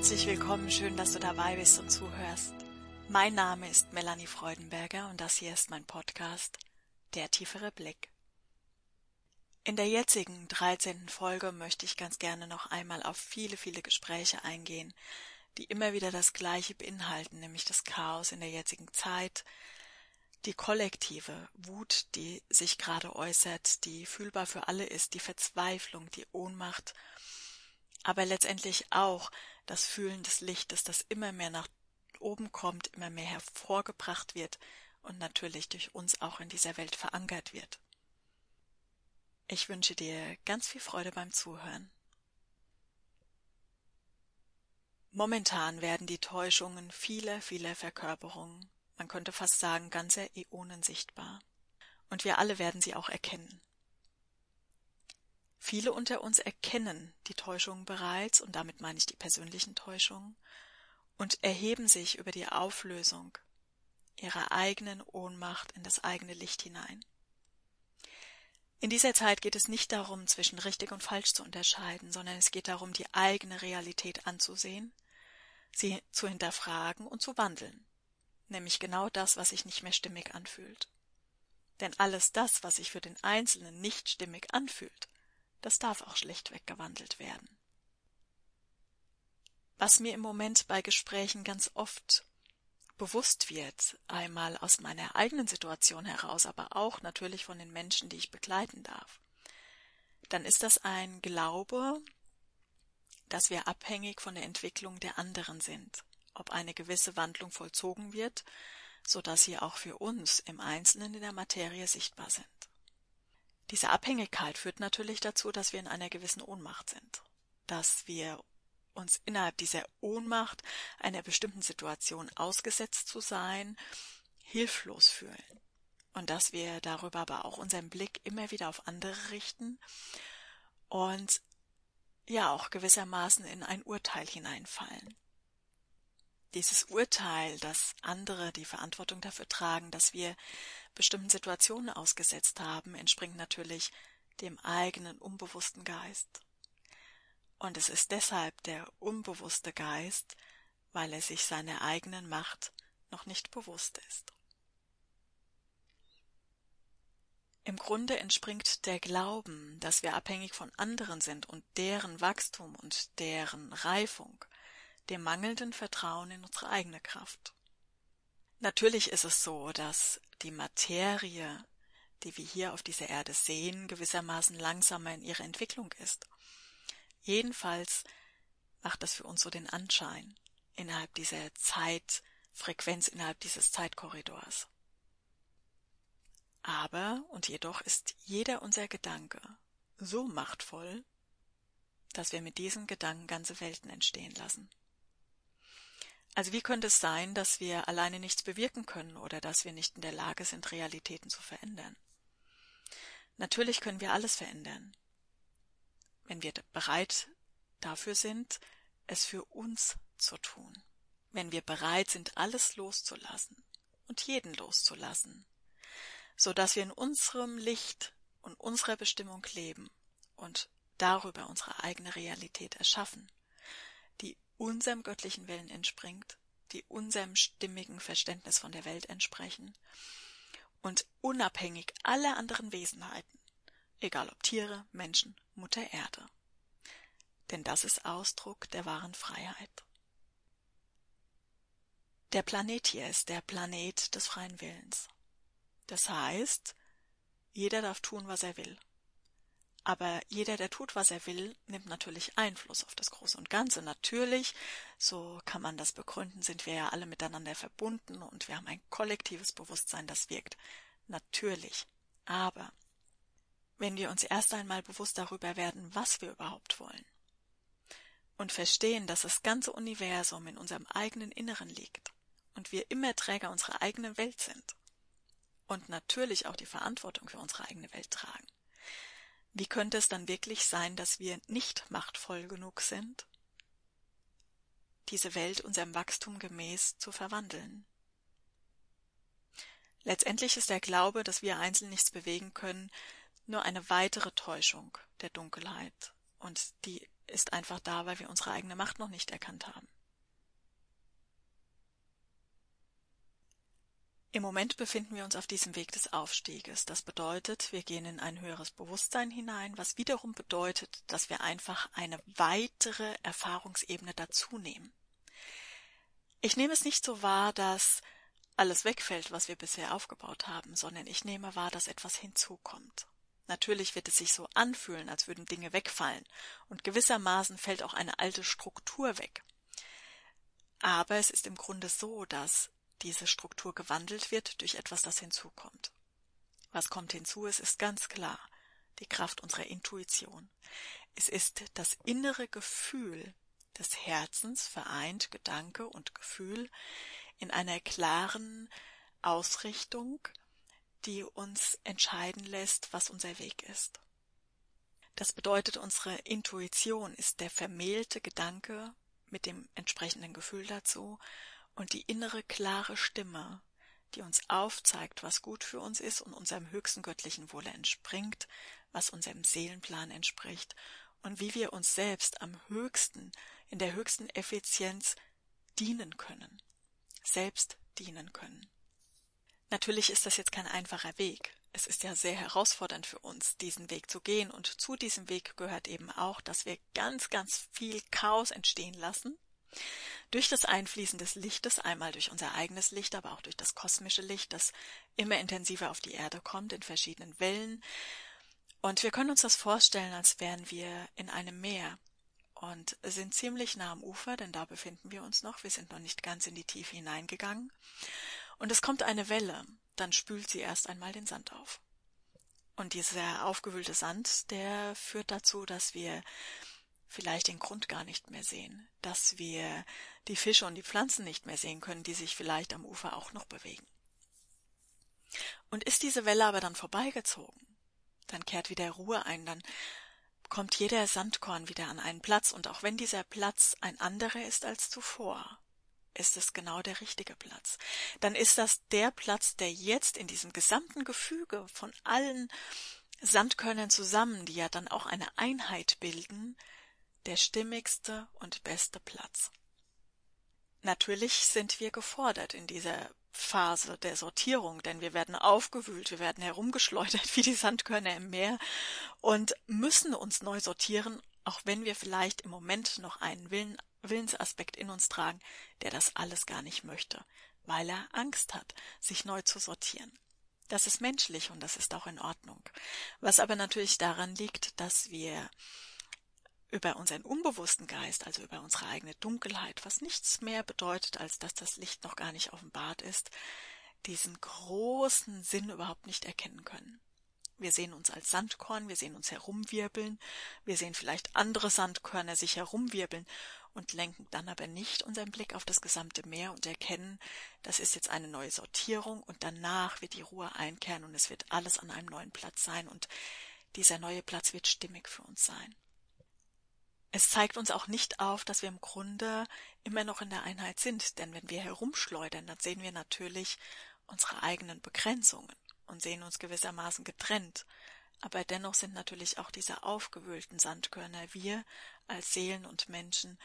Herzlich willkommen, schön, dass du dabei bist und zuhörst. Mein Name ist Melanie Freudenberger und das hier ist mein Podcast Der tiefere Blick. In der jetzigen 13. Folge möchte ich ganz gerne noch einmal auf viele, viele Gespräche eingehen, die immer wieder das Gleiche beinhalten, nämlich das Chaos in der jetzigen Zeit, die kollektive Wut, die sich gerade äußert, die fühlbar für alle ist, die Verzweiflung, die Ohnmacht, aber letztendlich auch das Fühlen des Lichtes, das immer mehr nach oben kommt, immer mehr hervorgebracht wird und natürlich durch uns auch in dieser Welt verankert wird. Ich wünsche dir ganz viel Freude beim Zuhören. Momentan werden die Täuschungen vieler, vieler Verkörperungen, man könnte fast sagen ganzer Äonen sichtbar. Und wir alle werden sie auch erkennen. Viele unter uns erkennen die Täuschungen bereits, und damit meine ich die persönlichen Täuschungen, und erheben sich über die Auflösung ihrer eigenen Ohnmacht in das eigene Licht hinein. In dieser Zeit geht es nicht darum, zwischen richtig und falsch zu unterscheiden, sondern es geht darum, die eigene Realität anzusehen, sie zu hinterfragen und zu wandeln, nämlich genau das, was sich nicht mehr stimmig anfühlt. Denn alles das, was sich für den Einzelnen nicht stimmig anfühlt, das darf auch schlechtweg gewandelt werden. Was mir im Moment bei Gesprächen ganz oft bewusst wird, einmal aus meiner eigenen Situation heraus, aber auch natürlich von den Menschen, die ich begleiten darf, dann ist das ein Glaube, dass wir abhängig von der Entwicklung der anderen sind, ob eine gewisse Wandlung vollzogen wird, so dass sie auch für uns im Einzelnen in der Materie sichtbar sind. Diese Abhängigkeit führt natürlich dazu, dass wir in einer gewissen Ohnmacht sind, dass wir uns innerhalb dieser Ohnmacht einer bestimmten Situation ausgesetzt zu sein, hilflos fühlen und dass wir darüber aber auch unseren Blick immer wieder auf andere richten und ja auch gewissermaßen in ein Urteil hineinfallen. Dieses Urteil, dass andere die Verantwortung dafür tragen, dass wir bestimmten Situationen ausgesetzt haben, entspringt natürlich dem eigenen unbewussten Geist. Und es ist deshalb der unbewusste Geist, weil er sich seiner eigenen Macht noch nicht bewusst ist. Im Grunde entspringt der Glauben, dass wir abhängig von anderen sind und deren Wachstum und deren Reifung, dem mangelnden Vertrauen in unsere eigene Kraft. Natürlich ist es so, dass die Materie, die wir hier auf dieser Erde sehen, gewissermaßen langsamer in ihrer Entwicklung ist. Jedenfalls macht das für uns so den Anschein innerhalb dieser Zeitfrequenz, innerhalb dieses Zeitkorridors. Aber und jedoch ist jeder unser Gedanke so machtvoll, dass wir mit diesen Gedanken ganze Welten entstehen lassen. Also wie könnte es sein, dass wir alleine nichts bewirken können oder dass wir nicht in der Lage sind, Realitäten zu verändern? Natürlich können wir alles verändern, wenn wir bereit dafür sind, es für uns zu tun. Wenn wir bereit sind, alles loszulassen und jeden loszulassen, so dass wir in unserem Licht und unserer Bestimmung leben und darüber unsere eigene Realität erschaffen unserem göttlichen Willen entspringt, die unserem stimmigen Verständnis von der Welt entsprechen und unabhängig aller anderen Wesenheiten, egal ob Tiere, Menschen, Mutter Erde. Denn das ist Ausdruck der wahren Freiheit. Der Planet hier ist der Planet des freien Willens. Das heißt, jeder darf tun, was er will. Aber jeder, der tut, was er will, nimmt natürlich Einfluss auf das Große und Ganze. Natürlich, so kann man das begründen, sind wir ja alle miteinander verbunden und wir haben ein kollektives Bewusstsein, das wirkt. Natürlich. Aber wenn wir uns erst einmal bewusst darüber werden, was wir überhaupt wollen und verstehen, dass das ganze Universum in unserem eigenen Inneren liegt und wir immer Träger unserer eigenen Welt sind und natürlich auch die Verantwortung für unsere eigene Welt tragen, wie könnte es dann wirklich sein, dass wir nicht machtvoll genug sind, diese Welt unserem Wachstum gemäß zu verwandeln? Letztendlich ist der Glaube, dass wir einzeln nichts bewegen können, nur eine weitere Täuschung der Dunkelheit und die ist einfach da, weil wir unsere eigene Macht noch nicht erkannt haben. Im Moment befinden wir uns auf diesem Weg des Aufstieges. Das bedeutet, wir gehen in ein höheres Bewusstsein hinein, was wiederum bedeutet, dass wir einfach eine weitere Erfahrungsebene dazunehmen. Ich nehme es nicht so wahr, dass alles wegfällt, was wir bisher aufgebaut haben, sondern ich nehme wahr, dass etwas hinzukommt. Natürlich wird es sich so anfühlen, als würden Dinge wegfallen, und gewissermaßen fällt auch eine alte Struktur weg. Aber es ist im Grunde so, dass diese Struktur gewandelt wird durch etwas, das hinzukommt. Was kommt hinzu? Es ist ganz klar die Kraft unserer Intuition. Es ist das innere Gefühl des Herzens vereint Gedanke und Gefühl in einer klaren Ausrichtung, die uns entscheiden lässt, was unser Weg ist. Das bedeutet, unsere Intuition ist der vermählte Gedanke mit dem entsprechenden Gefühl dazu und die innere klare Stimme, die uns aufzeigt, was gut für uns ist und unserem höchsten göttlichen Wohle entspringt, was unserem Seelenplan entspricht und wie wir uns selbst am höchsten, in der höchsten Effizienz dienen können, selbst dienen können. Natürlich ist das jetzt kein einfacher Weg. Es ist ja sehr herausfordernd für uns, diesen Weg zu gehen, und zu diesem Weg gehört eben auch, dass wir ganz, ganz viel Chaos entstehen lassen, durch das Einfließen des Lichtes, einmal durch unser eigenes Licht, aber auch durch das kosmische Licht, das immer intensiver auf die Erde kommt in verschiedenen Wellen. Und wir können uns das vorstellen, als wären wir in einem Meer und sind ziemlich nah am Ufer, denn da befinden wir uns noch. Wir sind noch nicht ganz in die Tiefe hineingegangen. Und es kommt eine Welle, dann spült sie erst einmal den Sand auf. Und dieser aufgewühlte Sand, der führt dazu, dass wir vielleicht den Grund gar nicht mehr sehen, dass wir die Fische und die Pflanzen nicht mehr sehen können, die sich vielleicht am Ufer auch noch bewegen. Und ist diese Welle aber dann vorbeigezogen, dann kehrt wieder Ruhe ein, dann kommt jeder Sandkorn wieder an einen Platz, und auch wenn dieser Platz ein anderer ist als zuvor, ist es genau der richtige Platz. Dann ist das der Platz, der jetzt in diesem gesamten Gefüge von allen Sandkörnern zusammen, die ja dann auch eine Einheit bilden, der stimmigste und beste Platz. Natürlich sind wir gefordert in dieser Phase der Sortierung, denn wir werden aufgewühlt, wir werden herumgeschleudert wie die Sandkörner im Meer und müssen uns neu sortieren, auch wenn wir vielleicht im Moment noch einen Willen, Willensaspekt in uns tragen, der das alles gar nicht möchte, weil er Angst hat, sich neu zu sortieren. Das ist menschlich und das ist auch in Ordnung. Was aber natürlich daran liegt, dass wir über unseren unbewussten Geist, also über unsere eigene Dunkelheit, was nichts mehr bedeutet, als dass das Licht noch gar nicht offenbart ist, diesen großen Sinn überhaupt nicht erkennen können. Wir sehen uns als Sandkorn, wir sehen uns herumwirbeln, wir sehen vielleicht andere Sandkörner sich herumwirbeln und lenken dann aber nicht unseren Blick auf das gesamte Meer und erkennen, das ist jetzt eine neue Sortierung und danach wird die Ruhe einkehren und es wird alles an einem neuen Platz sein und dieser neue Platz wird stimmig für uns sein. Es zeigt uns auch nicht auf, dass wir im Grunde immer noch in der Einheit sind, denn wenn wir herumschleudern, dann sehen wir natürlich unsere eigenen Begrenzungen und sehen uns gewissermaßen getrennt. Aber dennoch sind natürlich auch diese aufgewühlten Sandkörner wir als Seelen und Menschen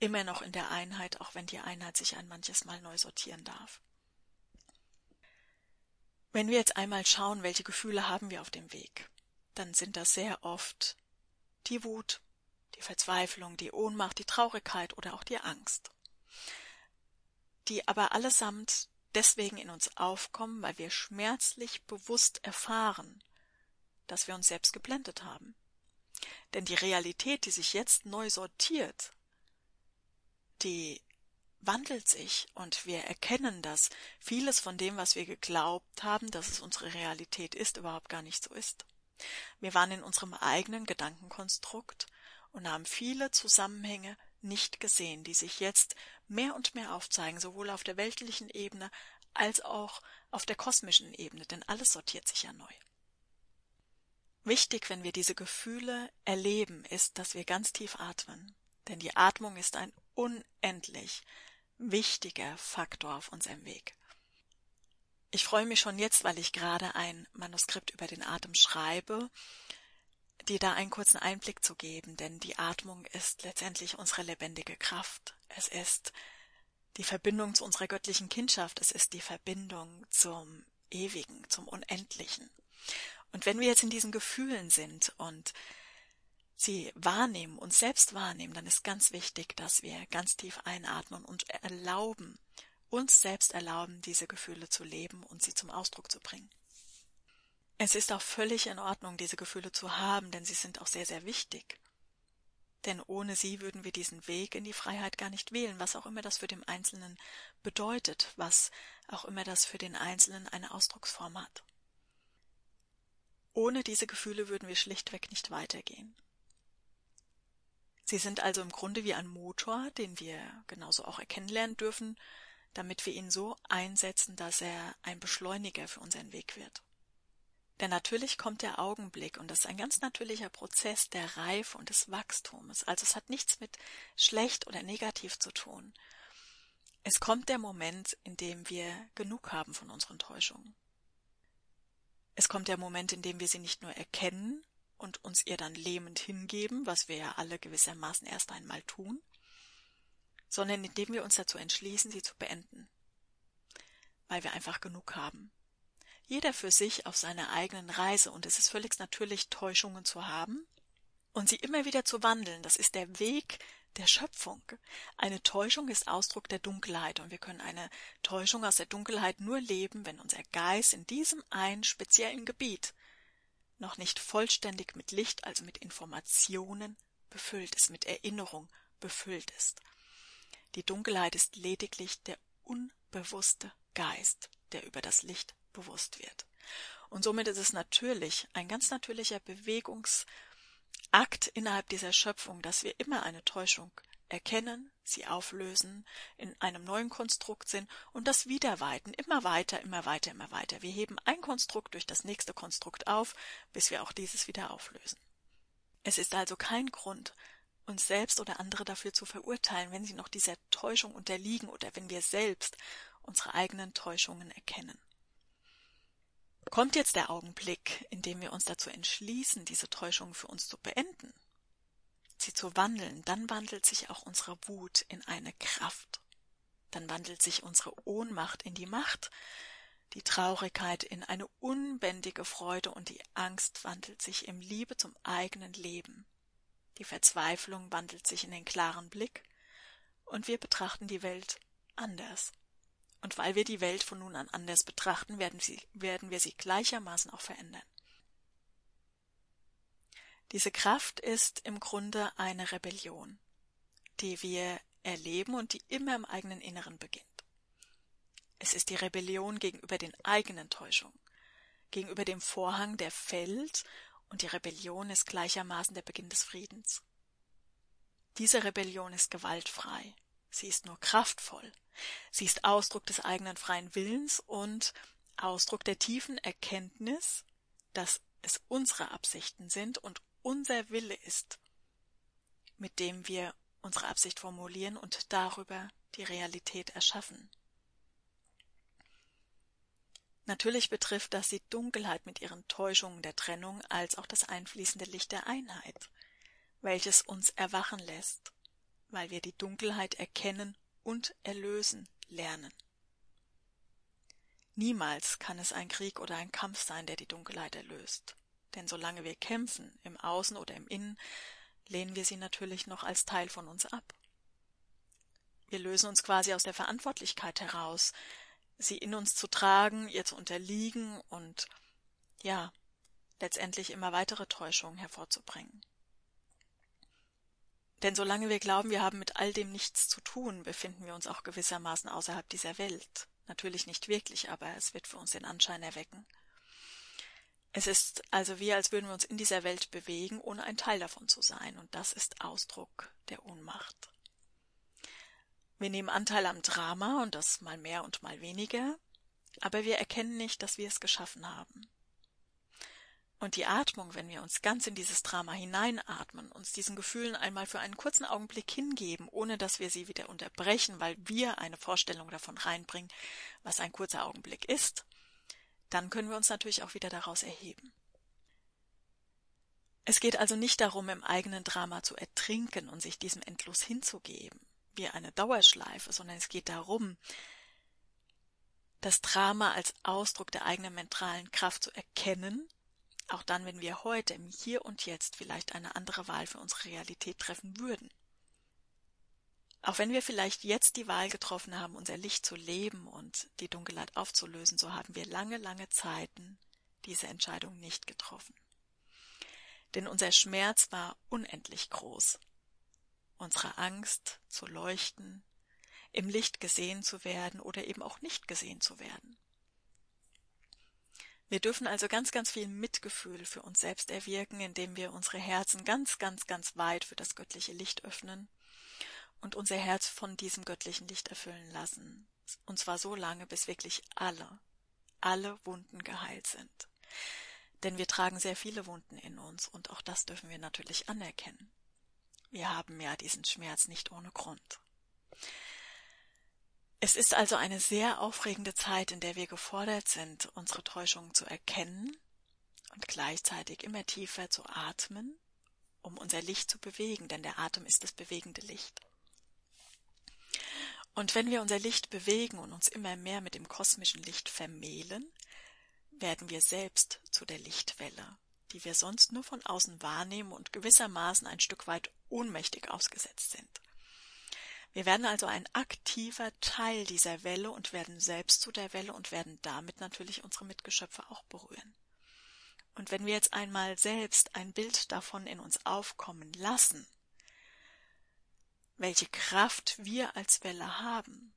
immer noch in der Einheit, auch wenn die Einheit sich ein manches Mal neu sortieren darf. Wenn wir jetzt einmal schauen, welche Gefühle haben wir auf dem Weg, dann sind das sehr oft die Wut, die Verzweiflung, die Ohnmacht, die Traurigkeit oder auch die Angst, die aber allesamt deswegen in uns aufkommen, weil wir schmerzlich bewusst erfahren, dass wir uns selbst geblendet haben. Denn die Realität, die sich jetzt neu sortiert, die wandelt sich und wir erkennen, dass vieles von dem, was wir geglaubt haben, dass es unsere Realität ist, überhaupt gar nicht so ist. Wir waren in unserem eigenen Gedankenkonstrukt und haben viele Zusammenhänge nicht gesehen, die sich jetzt mehr und mehr aufzeigen, sowohl auf der weltlichen Ebene als auch auf der kosmischen Ebene, denn alles sortiert sich ja neu. Wichtig, wenn wir diese Gefühle erleben, ist, dass wir ganz tief atmen, denn die Atmung ist ein unendlich wichtiger Faktor auf unserem Weg. Ich freue mich schon jetzt, weil ich gerade ein Manuskript über den Atem schreibe, dir da einen kurzen Einblick zu geben, denn die Atmung ist letztendlich unsere lebendige Kraft. Es ist die Verbindung zu unserer göttlichen Kindschaft, es ist die Verbindung zum Ewigen, zum Unendlichen. Und wenn wir jetzt in diesen Gefühlen sind und sie wahrnehmen, uns selbst wahrnehmen, dann ist ganz wichtig, dass wir ganz tief einatmen und erlauben, uns selbst erlauben, diese Gefühle zu leben und sie zum Ausdruck zu bringen. Es ist auch völlig in Ordnung, diese Gefühle zu haben, denn sie sind auch sehr, sehr wichtig. Denn ohne sie würden wir diesen Weg in die Freiheit gar nicht wählen, was auch immer das für den Einzelnen bedeutet, was auch immer das für den Einzelnen eine Ausdrucksform hat. Ohne diese Gefühle würden wir schlichtweg nicht weitergehen. Sie sind also im Grunde wie ein Motor, den wir genauso auch erkennen lernen dürfen, damit wir ihn so einsetzen, dass er ein Beschleuniger für unseren Weg wird. Denn natürlich kommt der Augenblick, und das ist ein ganz natürlicher Prozess der Reife und des Wachstums. Also es hat nichts mit schlecht oder negativ zu tun. Es kommt der Moment, in dem wir genug haben von unseren Täuschungen. Es kommt der Moment, in dem wir sie nicht nur erkennen und uns ihr dann lähmend hingeben, was wir ja alle gewissermaßen erst einmal tun, sondern indem wir uns dazu entschließen, sie zu beenden, weil wir einfach genug haben jeder für sich auf seiner eigenen Reise, und es ist völlig natürlich, Täuschungen zu haben und sie immer wieder zu wandeln. Das ist der Weg der Schöpfung. Eine Täuschung ist Ausdruck der Dunkelheit, und wir können eine Täuschung aus der Dunkelheit nur leben, wenn unser Geist in diesem einen speziellen Gebiet noch nicht vollständig mit Licht, also mit Informationen befüllt ist, mit Erinnerung befüllt ist. Die Dunkelheit ist lediglich der unbewusste Geist, der über das Licht bewusst wird. Und somit ist es natürlich ein ganz natürlicher Bewegungsakt innerhalb dieser Schöpfung, dass wir immer eine Täuschung erkennen, sie auflösen, in einem neuen Konstrukt sind und das wieder weiten, immer weiter, immer weiter, immer weiter. Wir heben ein Konstrukt durch das nächste Konstrukt auf, bis wir auch dieses wieder auflösen. Es ist also kein Grund, uns selbst oder andere dafür zu verurteilen, wenn sie noch dieser Täuschung unterliegen oder wenn wir selbst unsere eigenen Täuschungen erkennen. Kommt jetzt der Augenblick, in dem wir uns dazu entschließen, diese Täuschung für uns zu beenden, sie zu wandeln, dann wandelt sich auch unsere Wut in eine Kraft. Dann wandelt sich unsere Ohnmacht in die Macht, die Traurigkeit in eine unbändige Freude und die Angst wandelt sich in Liebe zum eigenen Leben. Die Verzweiflung wandelt sich in den klaren Blick und wir betrachten die Welt anders. Und weil wir die Welt von nun an anders betrachten, werden, sie, werden wir sie gleichermaßen auch verändern. Diese Kraft ist im Grunde eine Rebellion, die wir erleben und die immer im eigenen Inneren beginnt. Es ist die Rebellion gegenüber den eigenen Täuschungen, gegenüber dem Vorhang, der fällt, und die Rebellion ist gleichermaßen der Beginn des Friedens. Diese Rebellion ist gewaltfrei, sie ist nur kraftvoll, Sie ist Ausdruck des eigenen freien Willens und Ausdruck der tiefen Erkenntnis, dass es unsere Absichten sind und unser Wille ist, mit dem wir unsere Absicht formulieren und darüber die Realität erschaffen. Natürlich betrifft das die Dunkelheit mit ihren Täuschungen der Trennung als auch das einfließende Licht der Einheit, welches uns erwachen lässt, weil wir die Dunkelheit erkennen und erlösen lernen. Niemals kann es ein Krieg oder ein Kampf sein, der die Dunkelheit erlöst. Denn solange wir kämpfen, im Außen oder im Innen, lehnen wir sie natürlich noch als Teil von uns ab. Wir lösen uns quasi aus der Verantwortlichkeit heraus, sie in uns zu tragen, ihr zu unterliegen und ja, letztendlich immer weitere Täuschungen hervorzubringen. Denn solange wir glauben, wir haben mit all dem nichts zu tun, befinden wir uns auch gewissermaßen außerhalb dieser Welt. Natürlich nicht wirklich, aber es wird für uns den Anschein erwecken. Es ist also wie, als würden wir uns in dieser Welt bewegen, ohne ein Teil davon zu sein, und das ist Ausdruck der Ohnmacht. Wir nehmen Anteil am Drama, und das mal mehr und mal weniger, aber wir erkennen nicht, dass wir es geschaffen haben. Und die Atmung, wenn wir uns ganz in dieses Drama hineinatmen, uns diesen Gefühlen einmal für einen kurzen Augenblick hingeben, ohne dass wir sie wieder unterbrechen, weil wir eine Vorstellung davon reinbringen, was ein kurzer Augenblick ist, dann können wir uns natürlich auch wieder daraus erheben. Es geht also nicht darum, im eigenen Drama zu ertrinken und sich diesem endlos hinzugeben, wie eine Dauerschleife, sondern es geht darum, das Drama als Ausdruck der eigenen mentalen Kraft zu erkennen, auch dann, wenn wir heute im Hier und Jetzt vielleicht eine andere Wahl für unsere Realität treffen würden. Auch wenn wir vielleicht jetzt die Wahl getroffen haben, unser Licht zu leben und die Dunkelheit aufzulösen, so haben wir lange, lange Zeiten diese Entscheidung nicht getroffen. Denn unser Schmerz war unendlich groß. Unsere Angst zu leuchten, im Licht gesehen zu werden oder eben auch nicht gesehen zu werden. Wir dürfen also ganz, ganz viel Mitgefühl für uns selbst erwirken, indem wir unsere Herzen ganz, ganz, ganz weit für das göttliche Licht öffnen und unser Herz von diesem göttlichen Licht erfüllen lassen. Und zwar so lange, bis wirklich alle, alle Wunden geheilt sind. Denn wir tragen sehr viele Wunden in uns und auch das dürfen wir natürlich anerkennen. Wir haben ja diesen Schmerz nicht ohne Grund. Es ist also eine sehr aufregende Zeit, in der wir gefordert sind, unsere Täuschungen zu erkennen und gleichzeitig immer tiefer zu atmen, um unser Licht zu bewegen, denn der Atem ist das bewegende Licht. Und wenn wir unser Licht bewegen und uns immer mehr mit dem kosmischen Licht vermählen, werden wir selbst zu der Lichtwelle, die wir sonst nur von außen wahrnehmen und gewissermaßen ein Stück weit ohnmächtig ausgesetzt sind. Wir werden also ein aktiver Teil dieser Welle und werden selbst zu der Welle und werden damit natürlich unsere Mitgeschöpfe auch berühren. Und wenn wir jetzt einmal selbst ein Bild davon in uns aufkommen lassen, welche Kraft wir als Welle haben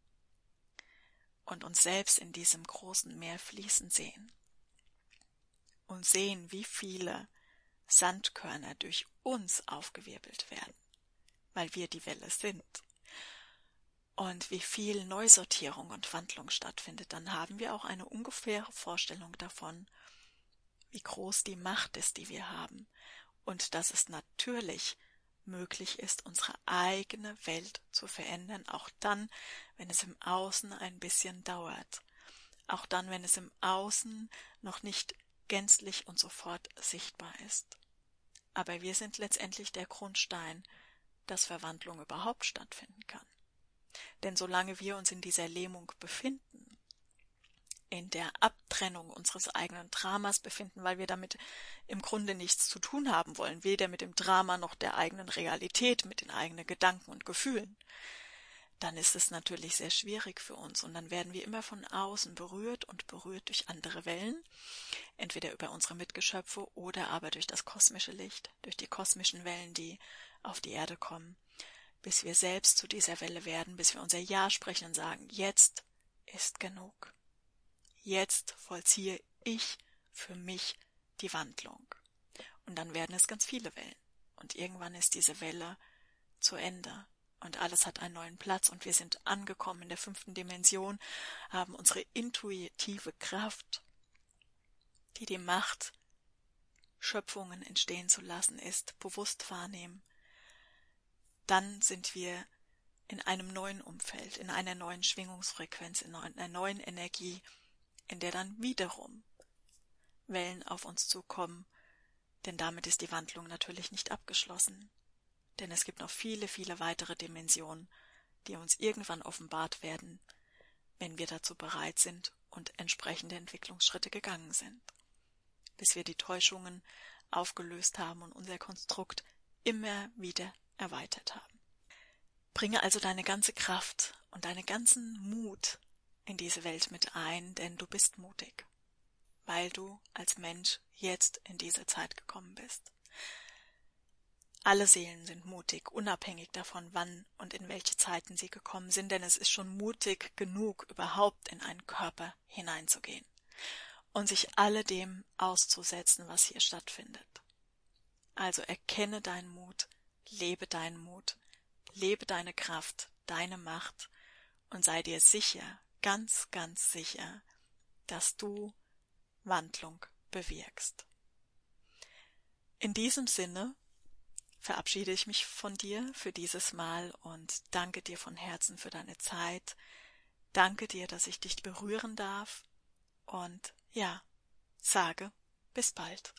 und uns selbst in diesem großen Meer fließen sehen und sehen, wie viele Sandkörner durch uns aufgewirbelt werden, weil wir die Welle sind und wie viel Neusortierung und Wandlung stattfindet, dann haben wir auch eine ungefähre Vorstellung davon, wie groß die Macht ist, die wir haben, und dass es natürlich möglich ist, unsere eigene Welt zu verändern, auch dann, wenn es im Außen ein bisschen dauert, auch dann, wenn es im Außen noch nicht gänzlich und sofort sichtbar ist. Aber wir sind letztendlich der Grundstein, dass Verwandlung überhaupt stattfinden kann. Denn solange wir uns in dieser Lähmung befinden, in der Abtrennung unseres eigenen Dramas befinden, weil wir damit im Grunde nichts zu tun haben wollen, weder mit dem Drama noch der eigenen Realität, mit den eigenen Gedanken und Gefühlen, dann ist es natürlich sehr schwierig für uns. Und dann werden wir immer von außen berührt und berührt durch andere Wellen, entweder über unsere Mitgeschöpfe oder aber durch das kosmische Licht, durch die kosmischen Wellen, die auf die Erde kommen bis wir selbst zu dieser Welle werden, bis wir unser Ja sprechen und sagen, jetzt ist genug. Jetzt vollziehe ich für mich die Wandlung. Und dann werden es ganz viele Wellen. Und irgendwann ist diese Welle zu Ende. Und alles hat einen neuen Platz und wir sind angekommen in der fünften Dimension, haben unsere intuitive Kraft, die die Macht, Schöpfungen entstehen zu lassen ist, bewusst wahrnehmen dann sind wir in einem neuen Umfeld, in einer neuen Schwingungsfrequenz, in einer neuen Energie, in der dann wiederum Wellen auf uns zukommen, denn damit ist die Wandlung natürlich nicht abgeschlossen. Denn es gibt noch viele, viele weitere Dimensionen, die uns irgendwann offenbart werden, wenn wir dazu bereit sind und entsprechende Entwicklungsschritte gegangen sind, bis wir die Täuschungen aufgelöst haben und unser Konstrukt immer wieder erweitert haben. Bringe also deine ganze Kraft und deinen ganzen Mut in diese Welt mit ein, denn du bist mutig, weil du als Mensch jetzt in diese Zeit gekommen bist. Alle Seelen sind mutig, unabhängig davon, wann und in welche Zeiten sie gekommen sind, denn es ist schon mutig genug, überhaupt in einen Körper hineinzugehen und sich alledem auszusetzen, was hier stattfindet. Also erkenne deinen Mut, lebe deinen Mut, lebe deine Kraft, deine Macht und sei dir sicher, ganz, ganz sicher, dass du Wandlung bewirkst. In diesem Sinne verabschiede ich mich von dir für dieses Mal und danke dir von Herzen für deine Zeit. Danke dir, dass ich dich berühren darf und ja, sage bis bald.